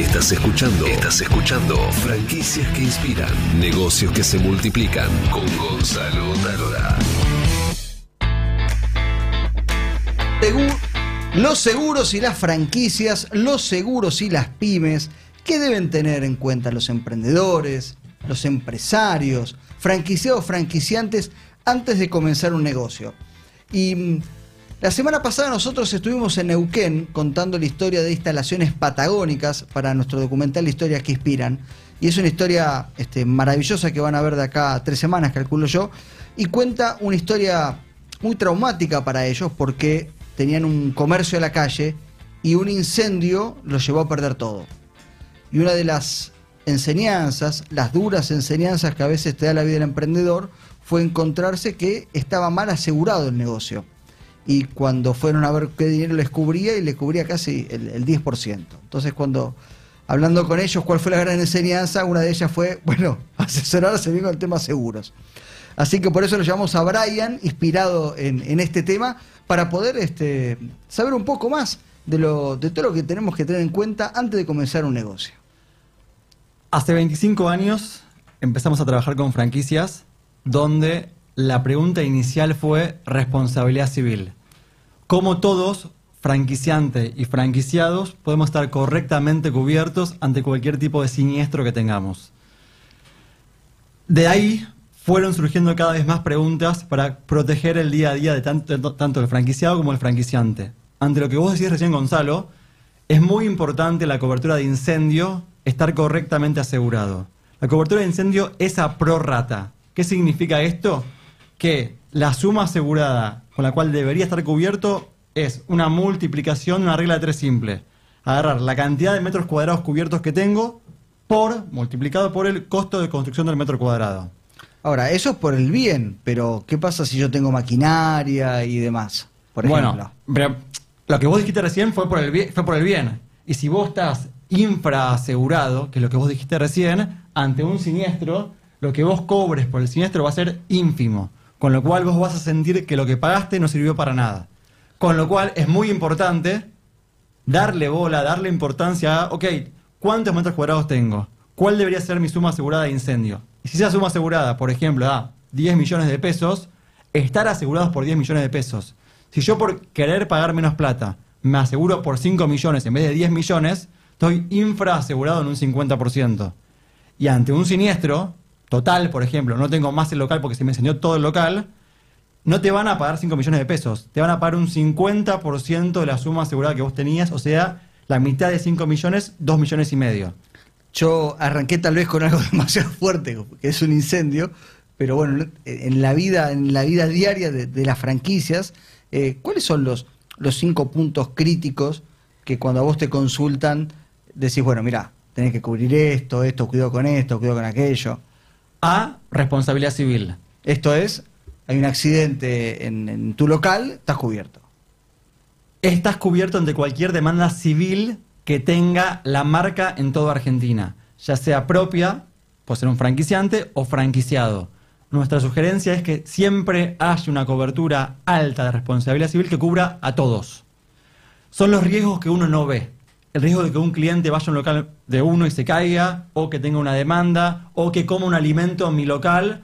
Estás escuchando. Estás escuchando. Franquicias que inspiran. Negocios que se multiplican. Con Gonzalo Talora. Los seguros y las franquicias, los seguros y las pymes, ¿qué deben tener en cuenta los emprendedores, los empresarios, franquiciados, franquiciantes antes de comenzar un negocio? Y mm, la semana pasada nosotros estuvimos en Neuquén contando la historia de instalaciones patagónicas para nuestro documental Historias que Inspiran. Y es una historia este, maravillosa que van a ver de acá a tres semanas, calculo yo. Y cuenta una historia muy traumática para ellos porque tenían un comercio a la calle y un incendio los llevó a perder todo. Y una de las enseñanzas, las duras enseñanzas que a veces te da la vida del emprendedor, fue encontrarse que estaba mal asegurado el negocio y cuando fueron a ver qué dinero les cubría y les cubría casi el, 10%. Entonces cuando, hablando con ellos, cuál fue la gran enseñanza, una de ellas fue, bueno, asesorarse bien con el tema seguros. Así que por eso lo llamamos a Brian, inspirado en, este tema, para poder este, saber un poco más de todo lo que tenemos que tener en cuenta antes de comenzar un negocio. Hace 25 años empezamos a trabajar con franquicias donde la pregunta inicial fue responsabilidad civil cómo todos, franquiciantes y franquiciados, podemos estar correctamente cubiertos ante cualquier tipo de siniestro que tengamos. De ahí fueron surgiendo cada vez más preguntas para proteger el día a día de tanto, tanto el franquiciado como el franquiciante. Ante lo que vos decís recién, Gonzalo, es muy importante la cobertura de incendio estar correctamente asegurado. La cobertura de incendio es a prorata. ¿Qué significa esto? Que la suma asegurada con la cual debería estar cubierto es una multiplicación, una regla de tres simple. Agarrar la cantidad de metros cuadrados cubiertos que tengo por multiplicado por el costo de construcción del metro cuadrado. Ahora, eso es por el bien, pero ¿qué pasa si yo tengo maquinaria y demás? Por ejemplo. Bueno, lo que vos dijiste recién fue por el bien, fue por el bien. Y si vos estás infraasegurado, que es lo que vos dijiste recién, ante un siniestro, lo que vos cobres por el siniestro va a ser ínfimo. Con lo cual vos vas a sentir que lo que pagaste no sirvió para nada. Con lo cual es muy importante darle bola, darle importancia a, ok, ¿cuántos metros cuadrados tengo? ¿Cuál debería ser mi suma asegurada de incendio? Y si esa suma asegurada, por ejemplo, a 10 millones de pesos, estar asegurados por 10 millones de pesos. Si yo por querer pagar menos plata me aseguro por 5 millones en vez de 10 millones, estoy infraasegurado en un 50%. Y ante un siniestro, total, por ejemplo, no tengo más el local porque se me enseñó todo el local, no te van a pagar 5 millones de pesos, te van a pagar un 50% de la suma asegurada que vos tenías, o sea, la mitad de 5 millones, 2 millones y medio. Yo arranqué tal vez con algo demasiado fuerte, que es un incendio, pero bueno, en la vida, en la vida diaria de, las franquicias, eh, ¿cuáles son los, los cinco puntos críticos que cuando a vos te consultan decís, bueno, mira, tenés que cubrir esto, esto, cuidado con esto, cuidado con aquello? A, responsabilidad civil. Esto es, hay un accidente en, tu local, estás cubierto. Estás cubierto ante cualquier demanda civil que tenga la marca en toda Argentina, ya sea propia, puede ser un franquiciante o franquiciado. Nuestra sugerencia es que siempre haya una cobertura alta de responsabilidad civil que cubra a todos. Son los riesgos que uno no ve el riesgo de que un cliente vaya a un local de uno y se caiga, o que tenga una demanda, o que coma un alimento en mi local.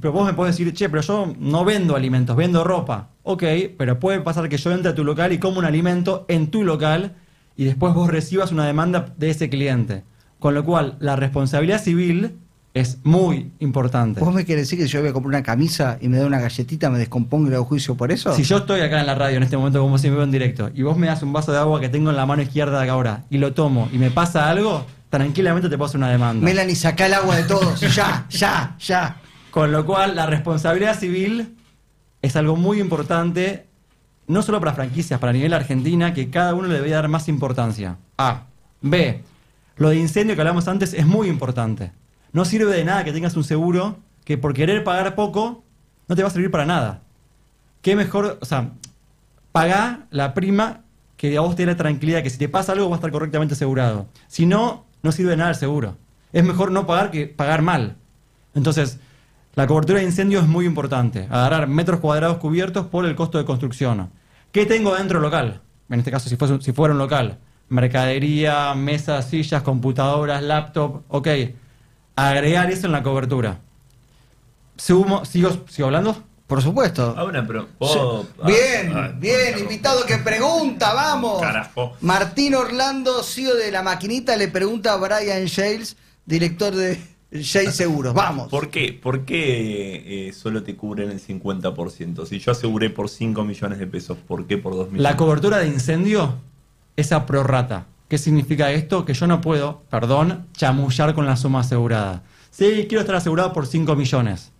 Pero vos me podés decir, che, pero yo no vendo alimentos, vendo ropa. Ok, pero puede pasar que yo entre a tu local y coma un alimento en tu local y después vos recibas una demanda de ese cliente. Con lo cual, la responsabilidad civil es muy importante. ¿Vos me querés decir que yo voy a comprar una camisa y me da una galletita, me descompongo y hago juicio por eso? Si yo estoy acá en la radio en este momento, como si me veo en directo, y vos me das un vaso de agua que tengo en la mano izquierda de ahora y lo tomo y me pasa algo, tranquilamente te puedo hacer una demanda. Melanie, saca el agua de todos. ya, ya, ya. Con lo cual, la responsabilidad civil es algo muy importante, no solo para franquicias, para nivel Argentina, que cada uno le debería dar más importancia. A. B. Lo de incendio que hablamos antes es muy importante. No sirve de nada que tengas un seguro que por querer pagar poco no te va a servir para nada. Qué mejor, o sea, paga la prima que a vos te dé la tranquilidad que si te pasa algo va a estar correctamente asegurado. Si no, no sirve de nada el seguro. Es mejor no pagar que pagar mal. Entonces, la cobertura de incendio es muy importante. Agarrar metros cuadrados cubiertos por el costo de construcción. ¿Qué tengo dentro local? En este caso, si, fuese, si fuera un local. mercadería, mesas, sillas, computadoras, laptop, ok, agregar eso en la cobertura. Sigo, sigo hablando. Por supuesto. Ah, pero. ¿puedo- ah, Bien, ah, bien, ah, invitado que pregunta, vamos. Carajo. Martín Orlando, CEO de la maquinita, le pregunta a Brian Shales, director de Shales Seguros. Vamos. ¿Por qué, por qué eh, solo te cubren el 50%? Si yo aseguré por 5 millones de pesos, ¿por qué por 2 millones? La cobertura de incendio es a prorrata. ¿Qué significa esto? Que yo no puedo, perdón, chamullar con la suma asegurada. Sí, quiero estar asegurado por 5 millones.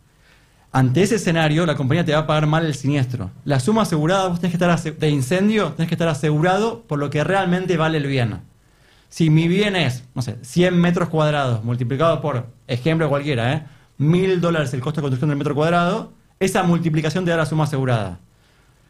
Ante ese escenario, la compañía te va a pagar mal el siniestro. La suma asegurada, vos tenés que estar de incendio, tenés que estar asegurado por lo que realmente vale el bien. Si mi bien es, no sé, 100 metros cuadrados multiplicado por, ejemplo cualquiera, ¿eh? 1000 dólares el costo de construcción del metro cuadrado, esa multiplicación te da la suma asegurada.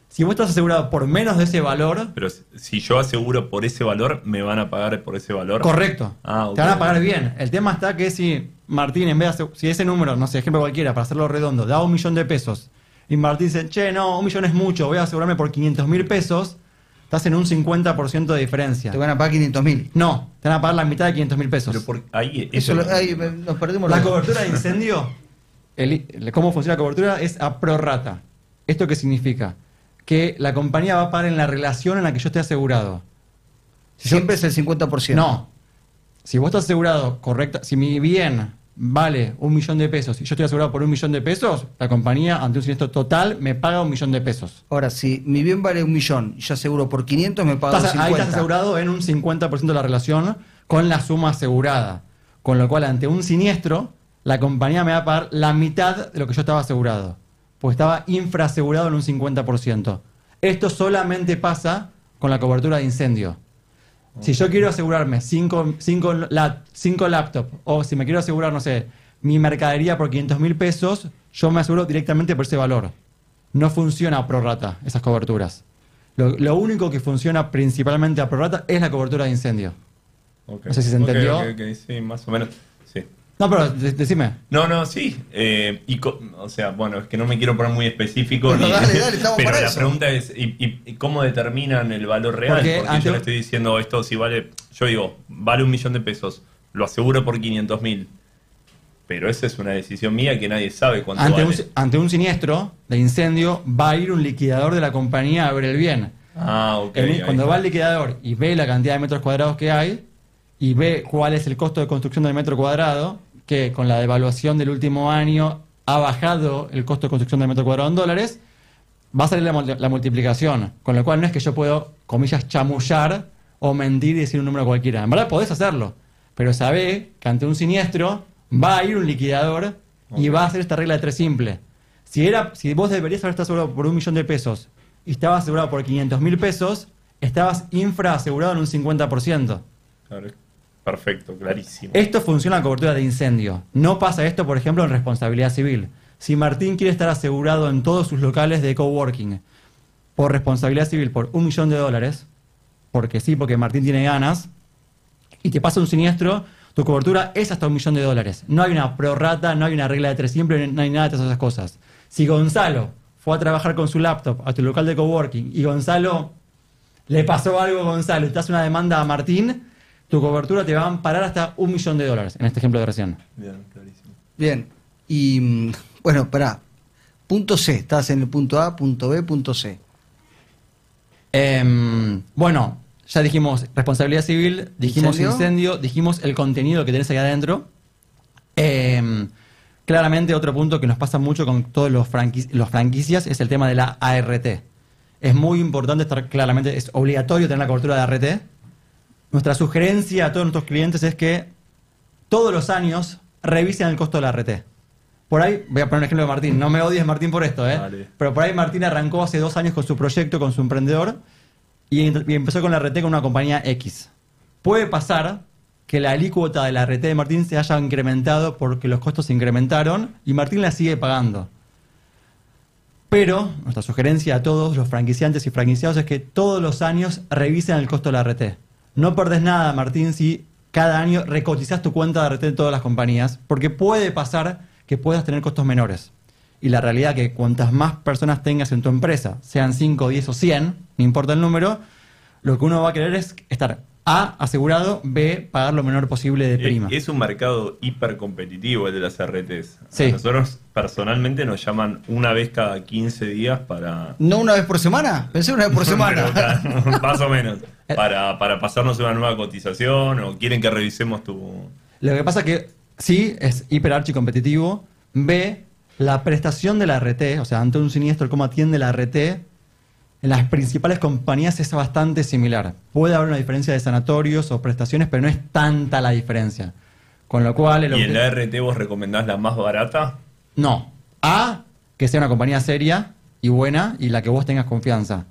Si vos estás asegurado por menos de ese valor, Pero si yo aseguro por ese valor, ¿me van a pagar por ese valor? correcto, Ah, ok. te van a pagar bien. El tema está que si Martín, en vez de, si ese número, no sé, ejemplo cualquiera, para hacerlo redondo, da un millón de pesos, y Martín dice, che, no, un millón es mucho, voy a asegurarme por 500 mil pesos, estás en un 50% de diferencia. Te van a pagar 500 mil. No, te van a pagar la mitad de 500 mil pesos. Pero por, ahí, Eso eso lo- no- ahí nos perdimos La los- cobertura de incendio, el- el- cómo funciona la cobertura es a prorrata. ¿Esto qué significa? Que la compañía va a pagar en la relación en la que yo esté asegurado. Si yo- Siempre es el 50%. no. Si vos estás asegurado correcta, si mi bien vale un millón de pesos y yo estoy asegurado por un millón de pesos, la compañía ante un siniestro total me paga un millón de pesos. Ahora, si mi bien vale un millón y yo aseguro por 500, me Estás- 50. ahí estás asegurado en un 50% de la relación con la suma asegurada. Con lo cual, ante un siniestro, la compañía me va a pagar la mitad de lo que yo estaba asegurado. Pues estaba infraasegurado en un 50%. Esto solamente pasa con la cobertura de incendio. Si yo quiero asegurarme 5 cinco, la- cinco laptops o si me quiero asegurar, no sé, mi mercadería por 500 mil pesos, yo me aseguro directamente por ese valor. No funciona a prorata esas coberturas. Lo, lo único que funciona principalmente a prorata es la cobertura de incendio. No sé si se entendió. sí, más o menos. No, pero de- decime. No, no, sí. eh, y co- o sea, bueno, es que no me quiero poner muy específico. Bueno, ni- dale, dale, estamos pero para la eso. pregunta es, ¿y, y- y cómo determinan el valor real? Porque Porque, ante yo un- le estoy diciendo esto, si vale, yo digo, vale un millón de pesos, lo aseguro por 500 mil. Pero esa es una decisión mía que nadie sabe cuánto Ante un, vale. ante un siniestro de incendio, va a ir un liquidador de la compañía a ver el bien. Ah, ok. El- cuando va al liquidador y ve la cantidad de metros cuadrados que hay y ve cuál es el costo de construcción del metro cuadrado, que con la devaluación del último año ha bajado el costo de construcción del metro cuadrado en dólares, va a salir la, mul- la multiplicación. Con lo cual no es que yo puedo, comillas, chamullar o mentir y decir un número cualquiera. En verdad podés hacerlo, pero sabe que ante un siniestro va a ir un liquidador y va a hacer esta regla de tres simple. Si, era, si vos deberías haber estado asegurado por un millón de pesos y estabas asegurado por 500 mil pesos, estabas infraasegurado en un 50%. Claro, Perfecto, clarísimo. Esto funciona en cobertura de incendio. No pasa esto, por ejemplo, en responsabilidad civil. Si Martín quiere estar asegurado en todos sus locales de coworking por responsabilidad civil por un millón de dólares, porque sí, porque Martín tiene ganas, y te pasa un siniestro, tu cobertura es hasta un millón de dólares. No hay una prorrata, no hay una regla de tres simple, no hay nada de todas esas cosas. Si Gonzalo fue a trabajar con su laptop a tu local de coworking y Gonzalo le pasó algo a Gonzalo y te hace una demanda a Martín, tu cobertura te va a amparar hasta un millón de dólares, en este ejemplo de recién. Bien, clarísimo. Bien. Y mm, bueno, espera. Punto C. Estás en el punto A, punto B, punto C. Em, bueno, ya dijimos responsabilidad civil, dijimos ¿Incendio? incendio, dijimos el contenido que tenés ahí adentro. Em, claramente otro punto que nos pasa mucho con todos los, franquici- los franquicias es el tema de la ART. Es muy importante estar claramente, es obligatorio tener la cobertura de ART. Nuestra sugerencia a todos nuestros clientes es que todos los años revisen el costo de la ART. Por ahí, voy a poner un ejemplo de Martín, no me odies Martín por esto, ¿eh? Pero por ahí Martín arrancó hace dos años con su proyecto, con su emprendedor, y, y empezó con la RT con una compañía X. Puede pasar que la alícuota de la RT de Martín se haya incrementado porque los costos se incrementaron y Martín la sigue pagando. Pero nuestra sugerencia a todos los franquiciantes y franquiciados es que todos los años revisen el costo de la RT. No perdés nada, Martín, si cada año recotizás tu cuenta de RT de todas las compañías, porque puede pasar que puedas tener costos menores. Y la realidad que cuantas más personas tengas en tu empresa, sean 5, 10 o 100, no importa el número, lo que uno va a querer es estar A, asegurado. B, pagar lo menor posible de Eh, prima. Es un mercado hiper competitivo el de las RTs. Sí. A nosotros personalmente nos llaman una vez cada 15 días para... ¿No una vez por semana? Pensé una vez por semana. Pero, más o menos. Para, para pasarnos una nueva cotización o quieren que revisemos tu... Lo que pasa que sí, es hiper archi competitivo. B, la prestación de la RT, o sea, ante un siniestro, cómo atiende la RT, en las principales compañías es bastante similar. Puede haber una diferencia de sanatorios o prestaciones, pero no es tanta la diferencia. Con lo cual... el ¿Y en la RT vos recomendás la más barata? No. A, que sea una compañía seria y buena y la que vos tengas confianza.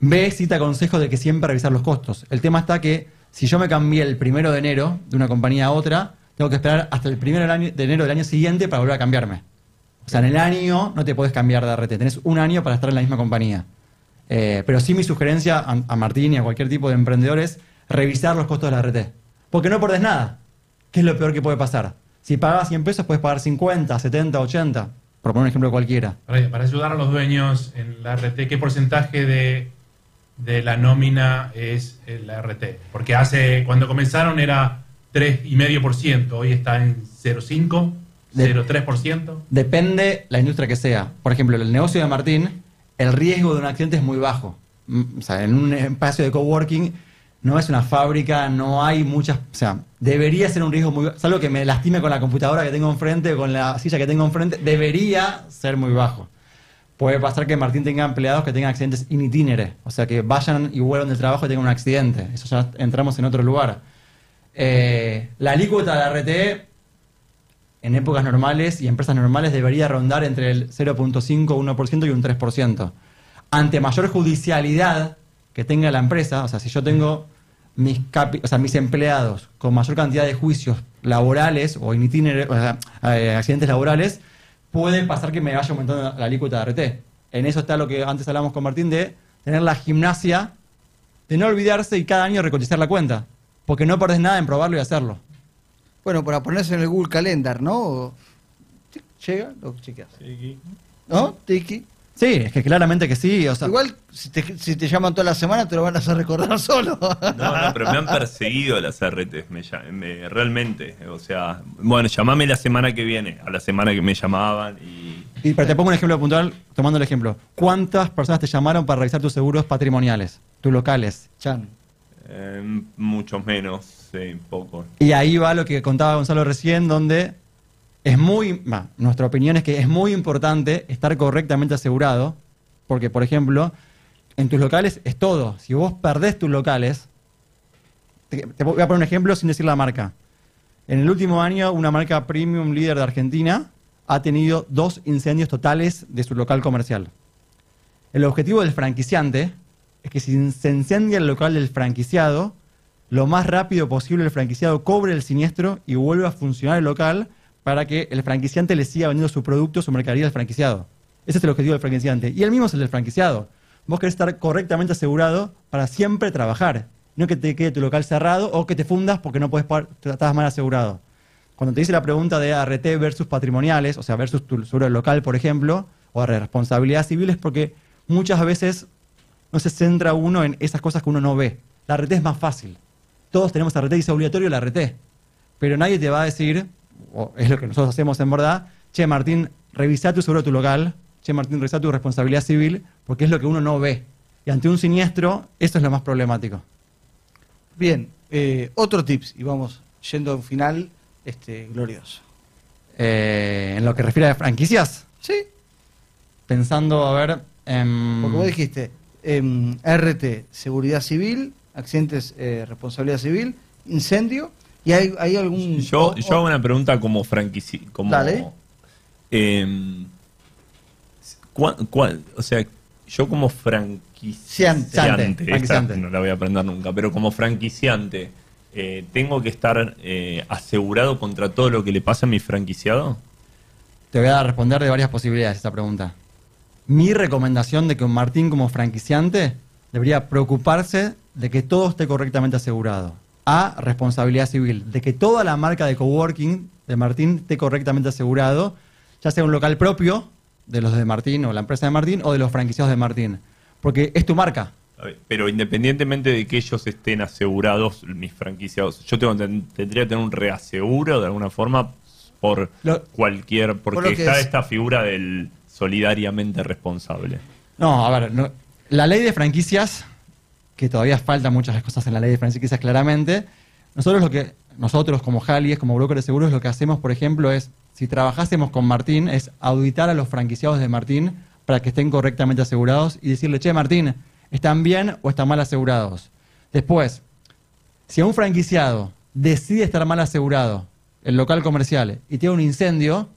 B, sí te aconsejo de que siempre revisar los costos. El tema está que si yo me cambié el primero de enero de una compañía a otra, tengo que esperar hasta el primero de enero del año siguiente para volver a cambiarme. O sea, en el año no te puedes cambiar de RT. Tenés un año para estar en la misma compañía. Eh, pero sí mi sugerencia a, a Martín y a cualquier tipo de emprendedor es revisar los costos de la RT. Porque no perdés nada. ¿Qué es lo peor que puede pasar? Si pagas 100 pesos, puedes pagar 50, 70, 80. Por poner un ejemplo cualquiera. Para, para ayudar a los dueños en la RT, ¿qué porcentaje de, de la nómina es eh, la RT? Porque hace cuando comenzaron era 3,5%, hoy está en 0,5%, De- 0,3%. Depende la industria que sea. Por ejemplo, el negocio de Martín, el riesgo de un accidente es muy bajo. Mm, O sea, en un espacio de coworking no es una fábrica, no hay muchas... O sea, debería ser un riesgo muy bajo. Salvo que me lastime con la computadora que tengo enfrente con la silla que tengo enfrente, debería ser muy bajo. Puede pasar que Martín tenga empleados que tengan accidentes in itinere, o sea, que vayan y vuelvan del trabajo y tengan un accidente. Eso ya entramos en otro lugar. Eh, la alícuota de la RT en épocas normales y empresas normales debería rondar entre el 0.5, 1% y un 3%. Ante mayor judicialidad que tenga la empresa, o sea, si yo tengo mis, capi- o sea, mis empleados con mayor cantidad de juicios laborales o o eh, accidentes laborales, puede pasar que me vaya aumentando la alícuota de RT. En eso está lo que antes hablamos con Martín de tener la gimnasia, de no olvidarse y cada año recotizar la cuenta, porque no perdés nada en probarlo y hacerlo. Bueno, para ponerse en el Google Calendar, ¿no? O- tic, Llega, lo chequeas. ¿No? Tiki. Sí, es que claramente que sí. O sea, Igual, si te, si te llaman toda la semana, te lo van a hacer recordar solo. No, no, pero me han perseguido las RTs, me, me- realmente. O sea, bueno, llamame la semana que viene, a la semana que me llamaban y... Y, pero te pongo un ejemplo puntual, tomando el ejemplo. ¿Cuántas personas te llamaron para revisar tus seguros patrimoniales, tus locales? Chan. Eh, muchos menos, poco. Y ahí va lo que contaba Gonzalo recién, donde es muy, nuestra opinión es que es muy importante estar correctamente asegurado, porque, por ejemplo, en tus locales es todo. Si vos perdés tus locales, te voy a poner un ejemplo sin decir la marca. En el último año, una marca premium líder de Argentina ha tenido dos incendios totales de su local comercial. El objetivo del franquiciante es que si se incendia el local del franquiciado, lo más rápido posible el franquiciado cobre el siniestro y vuelva a funcionar el local para que el franquiciante le siga vendiendo su producto, su mercadería al franquiciado. Ese es el objetivo del franquiciante. Y el mismo es el del franquiciado. Vos querés estar correctamente asegurado para siempre trabajar. No que te quede tu local cerrado o que te fundas porque no puedes estás mal asegurado. Cuando te dice la pregunta de ART versus patrimoniales, o sea, versus tu seguro local, por ejemplo, o de responsabilidad civil, es porque muchas veces no se centra uno en esas cosas que uno no ve. La RT es más fácil. Todos tenemos RT y es obligatorio la RT. Pero nadie te va a decir, o es lo que nosotros hacemos en verdad, che Martín, revisa tu seguro de tu local, che Martín, revisa tu responsabilidad civil, porque es lo que uno no ve. Y ante un siniestro, eso es lo más problemático. Bien, eh, otro tips, y vamos yendo a un final este, glorioso. Eh, en lo que refiere a franquicias, Sí, pensando, a ver... em, porque vos dijiste RT, seguridad civil, accidentes, eh, responsabilidad civil, incendio, y hay, hay algún... Yo, o- yo hago una pregunta como franquici... Como, Dale. em, ¿cuál- cuál- o sea, yo como franquiciante, Franquiciante. esta Franquiciante. no la voy a aprender nunca, pero como franquiciante, eh, ¿tengo que estar eh, asegurado contra todo lo que le pasa a mi franquiciado? Te voy a responder de varias posibilidades esta pregunta. Mi recomendación de que un Martín como franquiciante debería preocuparse de que todo esté correctamente asegurado. A, responsabilidad civil, de que toda la marca de coworking de Martín esté correctamente asegurado, ya sea un local propio de los de Martín o la empresa de Martín o de los franquiciados de Martín. Porque es tu marca. Pero independientemente de que ellos estén asegurados, mis franquiciados, yo tengo, ten- tendría que tener un reaseguro de alguna forma por Lo- cualquier, porque está es- esta figura del solidariamente responsable. No, a ver, no- la ley de franquicias, que todavía faltan muchas cosas en la ley de franquicias claramente, nosotros lo que, nosotros como Jalies, como broker de seguros, lo que hacemos, por ejemplo, es, si trabajásemos con Martín, es auditar a los franquiciados de Martín para que estén correctamente asegurados y decirle, che, Martín, ¿están bien o están mal asegurados? Después, si a un franquiciado decide estar mal asegurado, el local comercial, y tiene un incendio,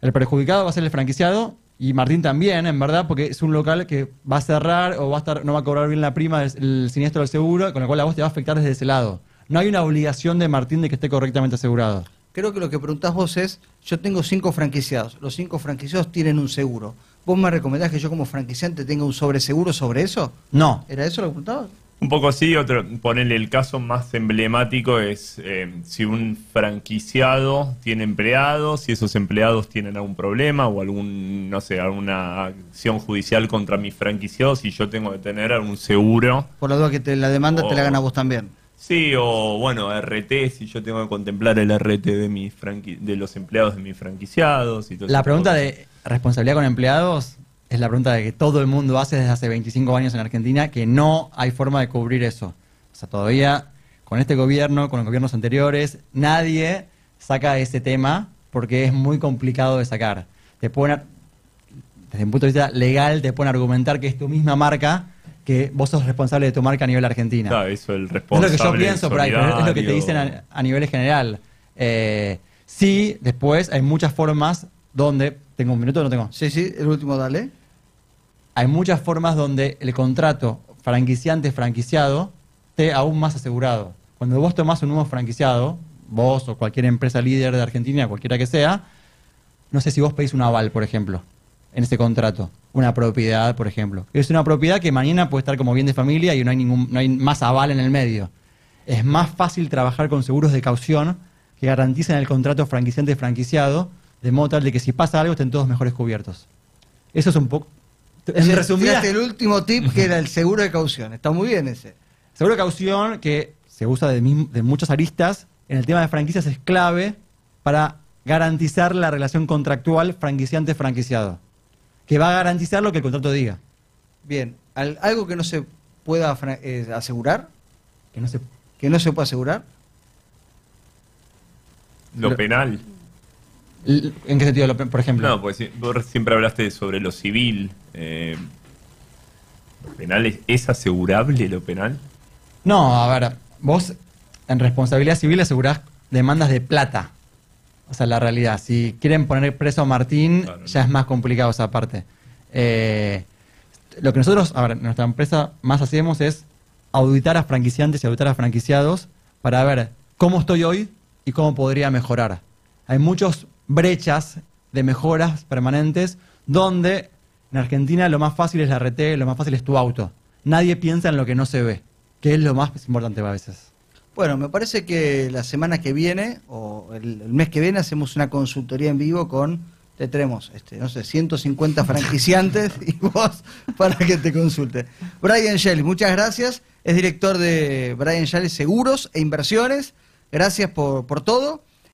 el perjudicado va a ser el franquiciado y Martín también, en verdad, porque es un local que va a cerrar o va a estar, no va a cobrar bien la prima del el siniestro del seguro, con lo cual a vos te va a afectar desde ese lado. No hay una obligación de Martín de que esté correctamente asegurado. Creo que lo que preguntás vos es, yo tengo cinco franquiciados, los cinco franquiciados tienen un seguro. ¿Vos me recomendás que yo como franquiciante tenga un sobreseguro sobre eso? No. ¿Era eso lo que preguntabas? Un poco así, otro, ponerle el caso más emblemático es eh, si un franquiciado tiene empleados, si esos empleados tienen algún problema o algún, no sé, alguna acción judicial contra mis franquiciados y yo tengo que tener algún seguro. Por la duda que te, la demanda te la Oh. hagan a vos también. Sí, o bueno, RT, si yo tengo que contemplar el RT de mis franqui- de los empleados de mis franquiciados y todo La pregunta de responsabilidad con empleados es la pregunta de que todo el mundo hace desde hace 25 años en Argentina, que no hay forma de cubrir eso. O sea, todavía con este gobierno, con los gobiernos anteriores, nadie saca ese tema porque es muy complicado de sacar. Te pueden, desde un punto de vista legal, te pueden argumentar que es tu misma marca, que vos sos responsable de tu marca a nivel Argentina. Claro, eso, el No es responsable. lo que yo pienso por ahí, pero es lo que te dicen a, a nivel general. Eh, sí, después hay muchas formas donde. ¿Tengo un minuto o no tengo? Sí, sí, el último dale. Hay muchas formas donde el contrato franquiciante-franquiciado esté aún más asegurado. Cuando vos tomás un nuevo franquiciado, vos o cualquier empresa líder de Argentina, cualquiera que sea, no sé si vos pedís un aval, por ejemplo, en ese contrato. Una propiedad, por ejemplo. Es una propiedad que mañana puede estar como bien de familia y no hay, ningún, no hay más aval en el medio. Es más fácil trabajar con seguros de caución que garantizan el contrato franquiciante-franquiciado, de modo tal de que si pasa algo estén todos mejores cubiertos. Eso es un poco... En resumidas, el último tip que era el seguro de caución. Está muy bien ese. Seguro de caución que se usa de, mi- de muchas aristas, en el tema de franquicias es clave para garantizar la relación contractual franquiciante-franquiciado. Que va a garantizar lo que el contrato diga. Bien, Al- algo que no se pueda eh, asegurar, Que no se, que no se pueda asegurar. Lo penal. ¿En qué sentido, lo por ejemplo? No, pues vos siempre hablaste sobre lo civil. Eh, ¿Lo penal es, asegurable lo penal? No, a ver, vos en responsabilidad civil asegurás demandas de plata. O sea, la realidad, si quieren poner preso a Martín, Claro, ya no. es más complicado esa parte. Eh, lo que nosotros, a ver, en nuestra empresa más hacemos es auditar a franquiciantes y auditar a franquiciados para ver cómo estoy hoy y cómo podría mejorar. Hay muchas brechas de mejoras permanentes donde en Argentina lo más fácil es la RT, lo más fácil es tu auto. Nadie piensa en lo que no se ve, que es lo más importante a veces. Bueno, me parece que la semana que viene o el, mes que viene hacemos una consultoría en vivo con, te tenemos, este, no sé, 150 franquiciantes y vos para que te consulte. Brian Shelley, muchas gracias. Es director de Brian Shelley Seguros e Inversiones. Gracias por, por todo.